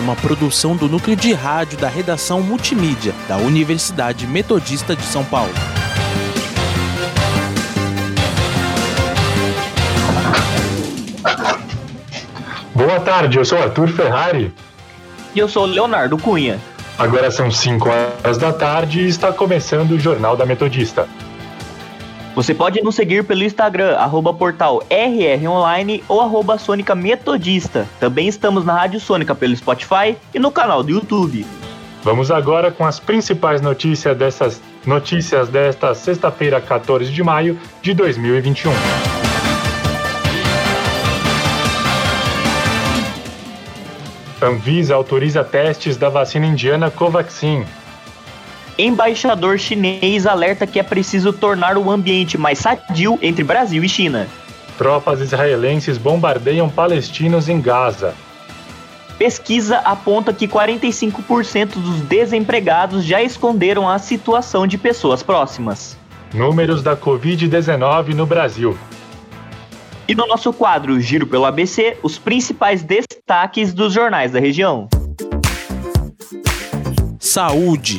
uma produção do núcleo de rádio da redação multimídia da Universidade Metodista de São Paulo. Boa tarde, eu sou Arthur Ferrari. E eu sou Leonardo Cunha. Agora são 5 horas da tarde e está começando o Jornal da Metodista. Você pode nos seguir pelo Instagram, arroba portal rronline ou arroba Sônica Metodista. Também estamos na Rádio Sônica pelo Spotify e no canal do YouTube. Vamos agora com as principais notícias dessas notícias desta sexta-feira, 14 de maio de 2021. Anvisa autoriza testes da vacina indiana Covaxin. Embaixador chinês alerta que é preciso tornar o ambiente mais sadio entre Brasil e China. Tropas israelenses bombardeiam palestinos em Gaza. Pesquisa aponta que 45% dos desempregados já esconderam a situação de pessoas próximas. Números da Covid-19 no Brasil. E no nosso quadro Giro pelo ABC, os principais destaques dos jornais da região. Saúde.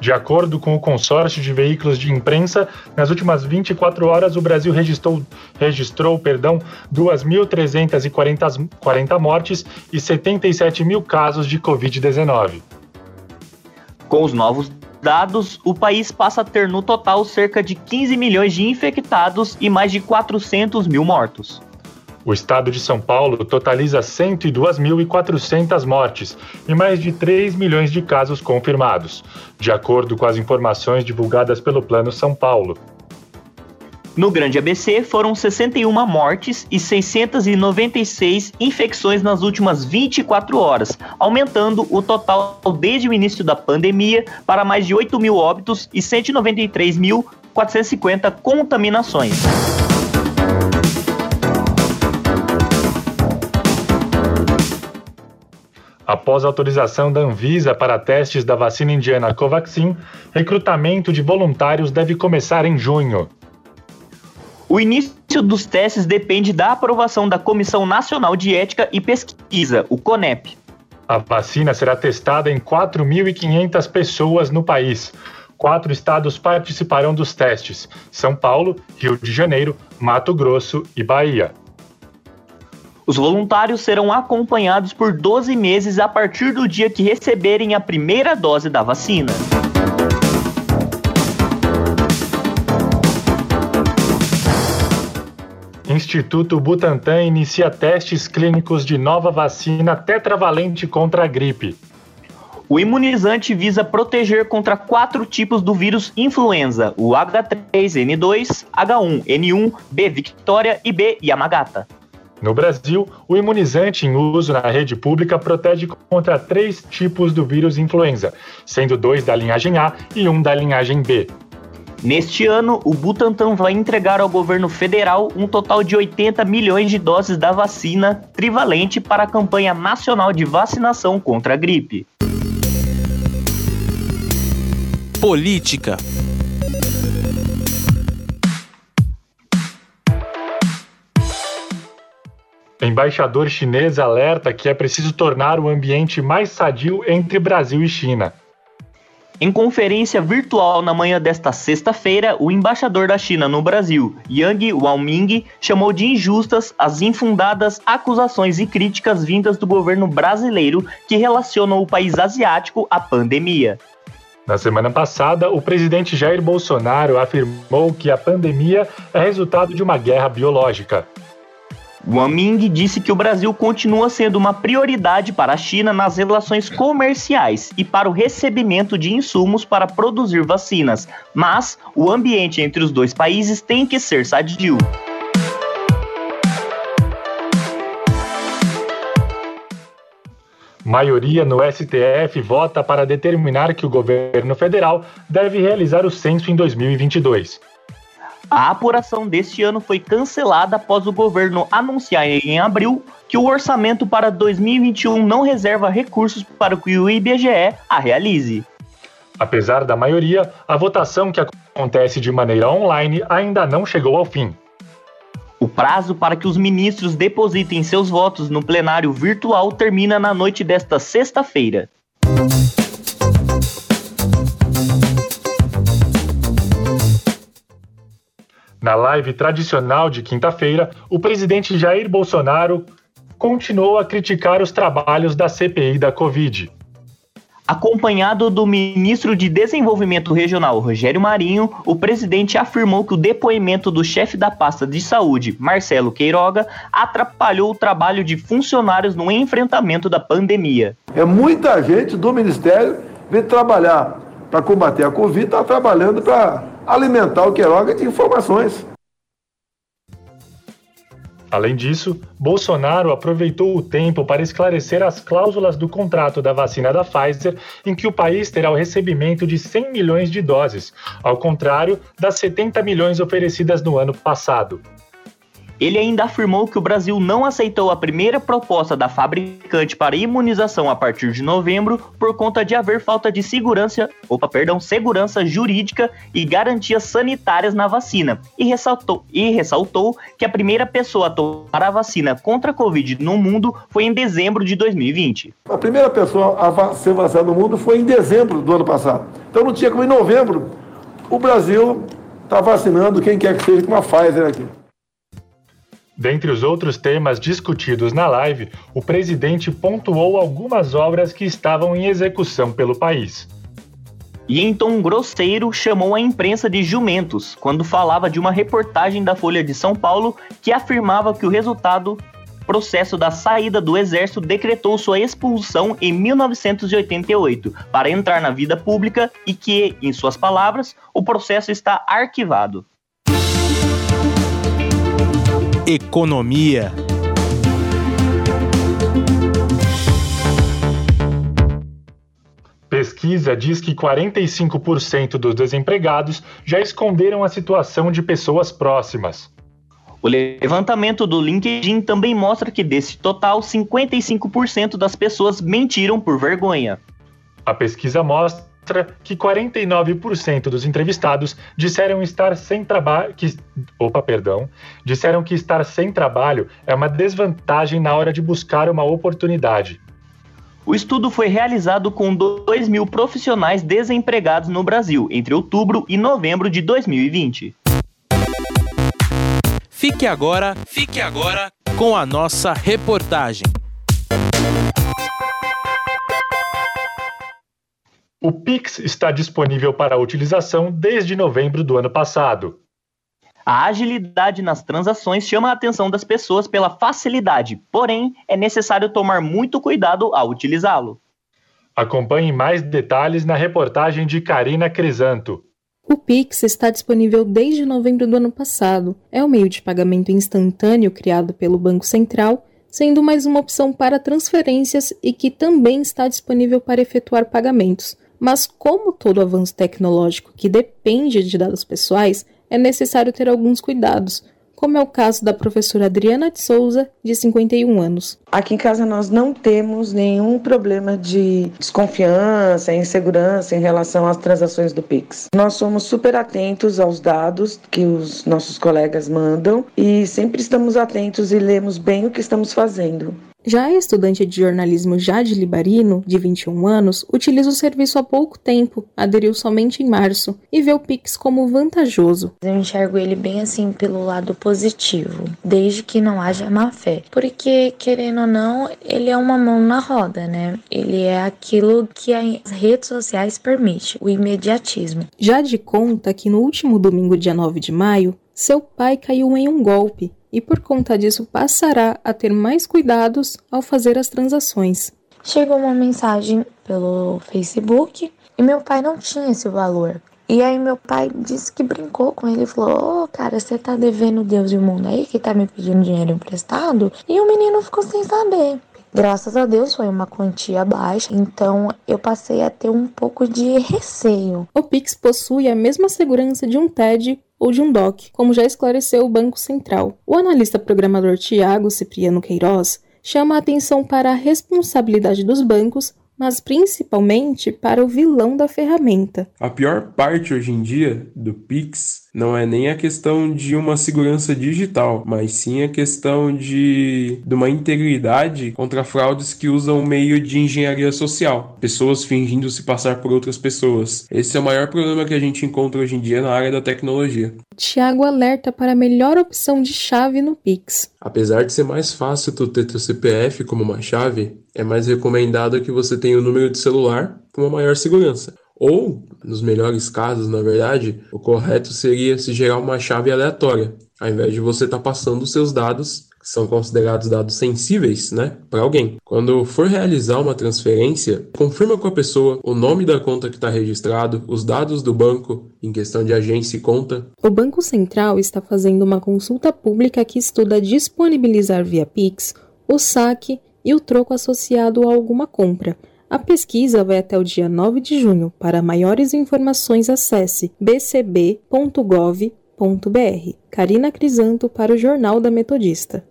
De acordo com o consórcio de veículos de imprensa, nas últimas 24 horas o Brasil registrou, registrou perdão, 2.340 mortes e 77 mil casos de Covid-19. Com os novos dados, o país passa a ter no total cerca de 15 milhões de infectados e mais de 400 mil mortos. O estado de São Paulo totaliza 102.400 mortes e mais de 3 milhões de casos confirmados, de acordo com as informações divulgadas pelo Plano São Paulo. No Grande ABC, foram 61 mortes e 696 infecções nas últimas 24 horas, aumentando o total desde o início da pandemia para mais de 8 mil óbitos e 193.450 contaminações. Após autorização da Anvisa para testes da vacina indiana Covaxin, recrutamento de voluntários deve começar em junho. O início dos testes depende da aprovação da Comissão Nacional de Ética e Pesquisa, o CONEP. A vacina será testada em 4.500 pessoas no país. Quatro estados participarão dos testes: São Paulo, Rio de Janeiro, Mato Grosso e Bahia. Os voluntários serão acompanhados por 12 meses a partir do dia que receberem a primeira dose da vacina. Instituto Butantan inicia testes clínicos de nova vacina tetravalente contra a gripe. O imunizante visa proteger contra quatro tipos do vírus influenza: o H3N2, H1N1, B Victoria e B Yamagata. No Brasil, o imunizante em uso na rede pública protege contra três tipos do vírus influenza, sendo dois da linhagem A e um da linhagem B. Neste ano, o Butantan vai entregar ao governo federal um total de 80 milhões de doses da vacina trivalente para a campanha nacional de vacinação contra a gripe. Política Embaixador chinês alerta que é preciso tornar o ambiente mais sadio entre Brasil e China. Em conferência virtual na manhã desta sexta-feira, o embaixador da China no Brasil, Yang Waoming, chamou de injustas as infundadas acusações e críticas vindas do governo brasileiro que relacionam o país asiático à pandemia. Na semana passada, o presidente Jair Bolsonaro afirmou que a pandemia é resultado de uma guerra biológica. Wang Ming disse que o Brasil continua sendo uma prioridade para a China nas relações comerciais e para o recebimento de insumos para produzir vacinas, mas o ambiente entre os dois países tem que ser sadio. Maioria no STF vota para determinar que o governo federal deve realizar o censo em 2022. A apuração deste ano foi cancelada após o governo anunciar em abril que o orçamento para 2021 não reserva recursos para que o IBGE a realize. Apesar da maioria, a votação que acontece de maneira online ainda não chegou ao fim. O prazo para que os ministros depositem seus votos no plenário virtual termina na noite desta sexta-feira. Na live tradicional de quinta-feira, o presidente Jair Bolsonaro continuou a criticar os trabalhos da CPI da Covid. Acompanhado do ministro de Desenvolvimento Regional, Rogério Marinho, o presidente afirmou que o depoimento do chefe da pasta de saúde, Marcelo Queiroga, atrapalhou o trabalho de funcionários no enfrentamento da pandemia. É muita gente do ministério vem trabalhar para combater a Covid, está trabalhando para alimentar o Queiroga de informações. Além disso, Bolsonaro aproveitou o tempo para esclarecer as cláusulas do contrato da vacina da Pfizer, em que o país terá o recebimento de 100 milhões de doses, ao contrário das 70 milhões oferecidas no ano passado. Ele ainda afirmou que o Brasil não aceitou a primeira proposta da fabricante para imunização a partir de novembro por conta de haver falta de segurança, opa, perdão, segurança jurídica e garantias sanitárias na vacina. E ressaltou, e ressaltou que a primeira pessoa a tomar a vacina contra a Covid no mundo foi em dezembro de 2020. A primeira pessoa a ser vacinada no mundo foi em dezembro do ano passado. Então não tinha como em novembro o Brasil está vacinando quem quer que seja com a Pfizer aqui. Dentre os outros temas discutidos na live, o presidente pontuou algumas obras que estavam em execução pelo país. E em tom grosseiro chamou a imprensa de jumentos quando falava de uma reportagem da Folha de São Paulo que afirmava que o resultado processo da saída do exército decretou sua expulsão em 1988 para entrar na vida pública e que, em suas palavras, o processo está arquivado. Economia. Pesquisa diz que 45% dos desempregados já esconderam a situação de pessoas próximas. O levantamento do LinkedIn também mostra que desse total, 55% das pessoas mentiram por vergonha. A pesquisa mostra mostra que 49% dos entrevistados disseram estar sem trabalho, que opa, perdão, disseram que estar sem trabalho é uma desvantagem na hora de buscar uma oportunidade. O estudo foi realizado com 2 mil profissionais desempregados no Brasil entre outubro e novembro de 2020. Fique agora, fique agora com a nossa reportagem. O Pix está disponível para utilização desde novembro do ano passado. A agilidade nas transações chama a atenção das pessoas pela facilidade, porém, é necessário tomar muito cuidado ao utilizá-lo. Acompanhe mais detalhes na reportagem de Karina Crisanto. O Pix está disponível desde novembro do ano passado. É um meio de pagamento instantâneo criado pelo Banco Central, sendo mais uma opção para transferências e que também está disponível para efetuar pagamentos. Mas, como todo avanço tecnológico que depende de dados pessoais, é necessário ter alguns cuidados, como é o caso da professora Adriana de Souza, de 51 anos. Aqui em casa nós não temos nenhum problema de desconfiança, insegurança em relação às transações do Pix. Nós somos super atentos aos dados que os nossos colegas mandam e sempre estamos atentos e lemos bem o que estamos fazendo. Já a estudante de jornalismo Jade Libarino, de 21 anos, utiliza o serviço há pouco tempo, aderiu somente em março e vê o Pix como vantajoso. Eu enxergo ele bem assim pelo lado positivo, desde que não haja má fé. Porque, querendo ou não, ele é uma mão na roda, né? Ele é aquilo que as redes sociais permitem, o imediatismo. Jade conta que no último domingo, dia 9 de maio, seu pai caiu em um golpe e por conta disso passará a ter mais cuidados ao fazer as transações. Chegou uma mensagem pelo Facebook e meu pai não tinha esse valor. E aí meu pai disse que brincou com ele e falou: Ô oh, cara, você tá devendo Deus e o mundo aí que tá me pedindo dinheiro emprestado? E o menino ficou sem saber. Graças a Deus foi uma quantia baixa, então eu passei a ter um pouco de receio. O Pix possui a mesma segurança de um TED ou de um DOC, como já esclareceu o Banco Central. O analista programador Tiago Cipriano Queiroz chama a atenção para a responsabilidade dos bancos mas principalmente para o vilão da ferramenta. A pior parte hoje em dia do Pix não é nem a questão de uma segurança digital, mas sim a questão de, de uma integridade contra fraudes que usam o meio de engenharia social, pessoas fingindo se passar por outras pessoas. Esse é o maior problema que a gente encontra hoje em dia na área da tecnologia. Tiago alerta para a melhor opção de chave no Pix. Apesar de ser mais fácil tu ter teu CPF como uma chave, é mais recomendado que você tenha o número de celular com uma maior segurança. Ou, nos melhores casos, na verdade, o correto seria se gerar uma chave aleatória, ao invés de você estar tá passando os seus dados, que são considerados dados sensíveis, né, para alguém. Quando for realizar uma transferência, confirma com a pessoa o nome da conta que está registrado, os dados do banco em questão de agência e conta. O Banco Central está fazendo uma consulta pública que estuda disponibilizar via Pix o saque e o troco associado a alguma compra. A pesquisa vai até o dia 9 de junho. Para maiores informações, acesse bcb.gov.br. Karina Crisanto para o Jornal da Metodista.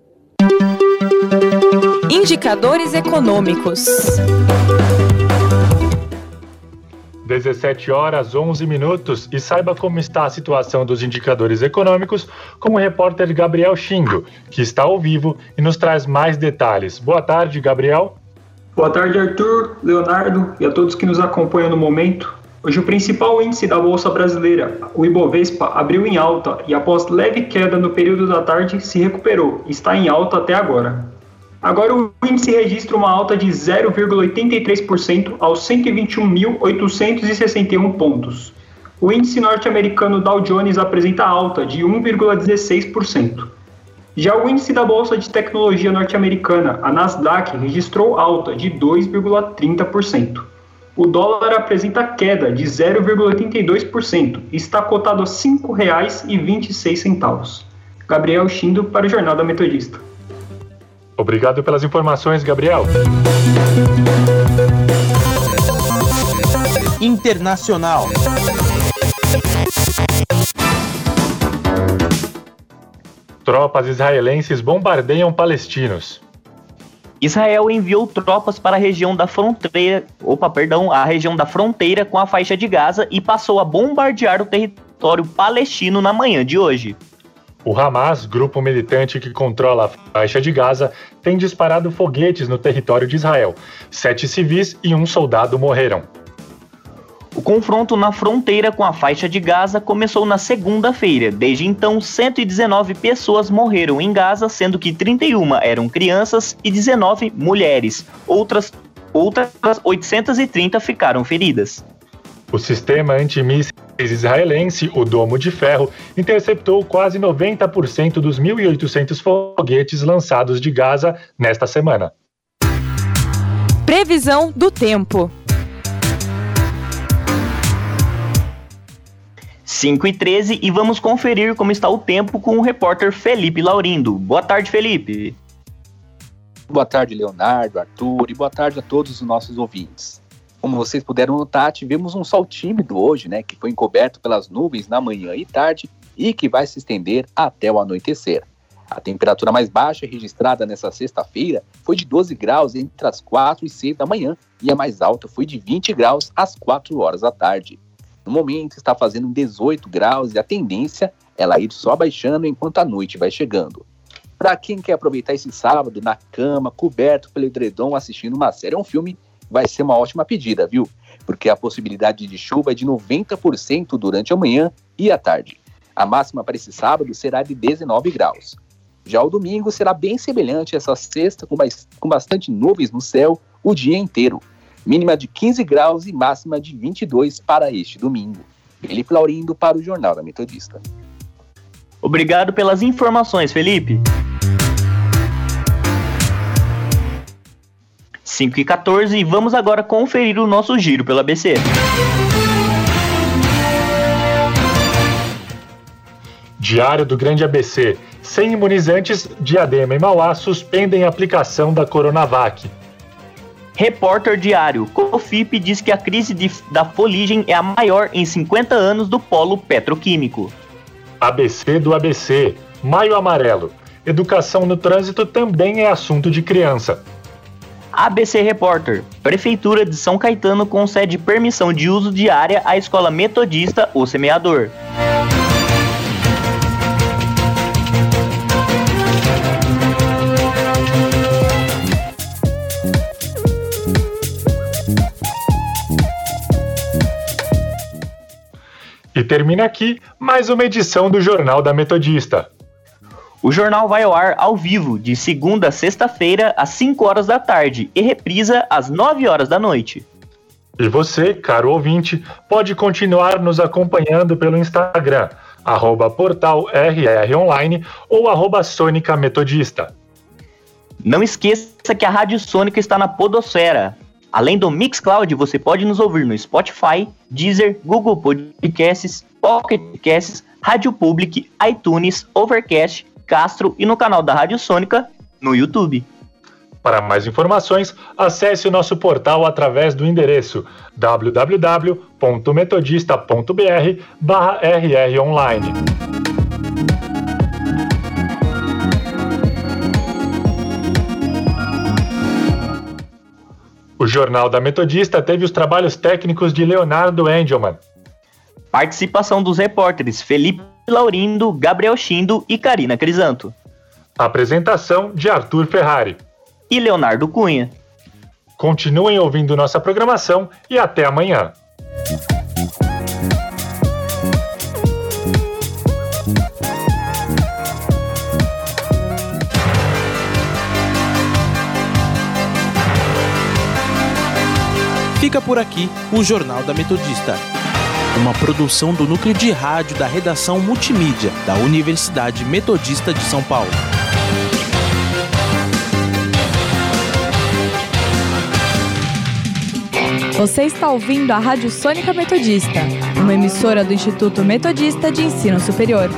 Indicadores econômicos. 17 horas 11 minutos e saiba como está a situação dos indicadores econômicos com o repórter Gabriel Xingo, que está ao vivo e nos traz mais detalhes. Boa tarde, Gabriel. Boa tarde, Arthur, Leonardo e a todos que nos acompanham no momento. Hoje o principal índice da Bolsa Brasileira, o Ibovespa, abriu em alta e após leve queda no período da tarde se recuperou e está em alta até agora. Agora o índice registra uma alta de 0,83% aos 121.861 pontos. O índice norte-americano Dow Jones apresenta alta de 1,16%. Já o índice da Bolsa de Tecnologia norte-americana, a Nasdaq, registrou alta de 2,30%. O dólar apresenta queda de 0,82% e está cotado a R$ 5,26. Gabriel Chindo para o Jornal da Metodista. Obrigado pelas informações, Gabriel. Internacional. Tropas israelenses bombardeiam palestinos. Israel enviou tropas para a região da fronteira, opa, perdão, a região da fronteira com a faixa de Gaza e passou a bombardear o território palestino na manhã de hoje. O Hamas, grupo militante que controla a faixa de Gaza, tem disparado foguetes no território de Israel. Sete civis e um soldado morreram. O confronto na fronteira com a faixa de Gaza começou na segunda-feira. Desde então, 119 pessoas morreram em Gaza, sendo que 31 eram crianças e 19 mulheres. Outras, outras 830 ficaram feridas. O sistema antimíssil israelense, o Domo de Ferro, interceptou quase 90% dos 1.800 foguetes lançados de Gaza nesta semana. Previsão do tempo. 5 e 13 e vamos conferir como está o tempo com o repórter Felipe Laurindo. Boa tarde, Felipe. Boa tarde, Leonardo, Arthur, e boa tarde a todos os nossos ouvintes. Como vocês puderam notar, tivemos um sol tímido hoje, né, que foi encoberto pelas nuvens na manhã e tarde e que vai se estender até o anoitecer. A temperatura mais baixa registrada nessa sexta-feira foi de 12 graus entre as 4 e 6 da manhã e a mais alta foi de 20 graus às 4 horas da tarde. No momento está fazendo 18 graus e a tendência é ela ir só baixando enquanto a noite vai chegando. Para quem quer aproveitar esse sábado na cama, coberto pelo edredom, assistindo uma série ou um filme, vai ser uma ótima pedida, viu? Porque a possibilidade de chuva é de 90% durante a manhã e a tarde. A máxima para esse sábado será de 19 graus. Já o domingo será bem semelhante a essa sexta, com, mais, com bastante nuvens no céu o dia inteiro. Mínima de 15 graus e máxima de 22 para este domingo. Felipe Laurindo para o Jornal da Metodista. Obrigado pelas informações, Felipe. 5 e 14 e vamos agora conferir o nosso giro pela ABC. Diário do Grande ABC. Sem imunizantes, Diadema e Mauá suspendem a aplicação da Coronavac. Repórter Diário. Cofip diz que a crise de, da foligem é a maior em 50 anos do polo petroquímico. ABC do ABC. Maio Amarelo. Educação no trânsito também é assunto de criança. ABC Repórter. Prefeitura de São Caetano concede permissão de uso de área à escola metodista O Semeador. E termina aqui mais uma edição do Jornal da Metodista. O jornal vai ao ar ao vivo, de segunda a sexta-feira, às 5 horas da tarde, e reprisa às 9 horas da noite. E você, caro ouvinte, pode continuar nos acompanhando pelo Instagram, arroba portal ou arroba Sônica Metodista. Não esqueça que a Rádio Sônica está na Podosfera. Além do Mixcloud, você pode nos ouvir no Spotify, Deezer, Google Podcasts, Pocket Casts, Rádio Public, iTunes, Overcast, Castro e no canal da Rádio Sônica no YouTube. Para mais informações, acesse o nosso portal através do endereço www.metodista.br/rronline. O Jornal da Metodista teve os trabalhos técnicos de Leonardo Engelman. Participação dos repórteres Felipe Laurindo, Gabriel Chindo e Karina Crisanto. Apresentação de Arthur Ferrari. E Leonardo Cunha. Continuem ouvindo nossa programação e até amanhã. Fica por aqui o Jornal da Metodista. Uma produção do núcleo de rádio da redação multimídia da Universidade Metodista de São Paulo. Você está ouvindo a Rádio Sônica Metodista, uma emissora do Instituto Metodista de Ensino Superior.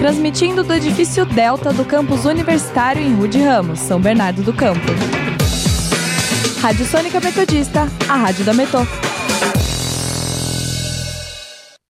Transmitindo do edifício Delta do campus universitário em Rude Ramos, São Bernardo do Campo. Rádio Sônica Metodista, a rádio da Metô.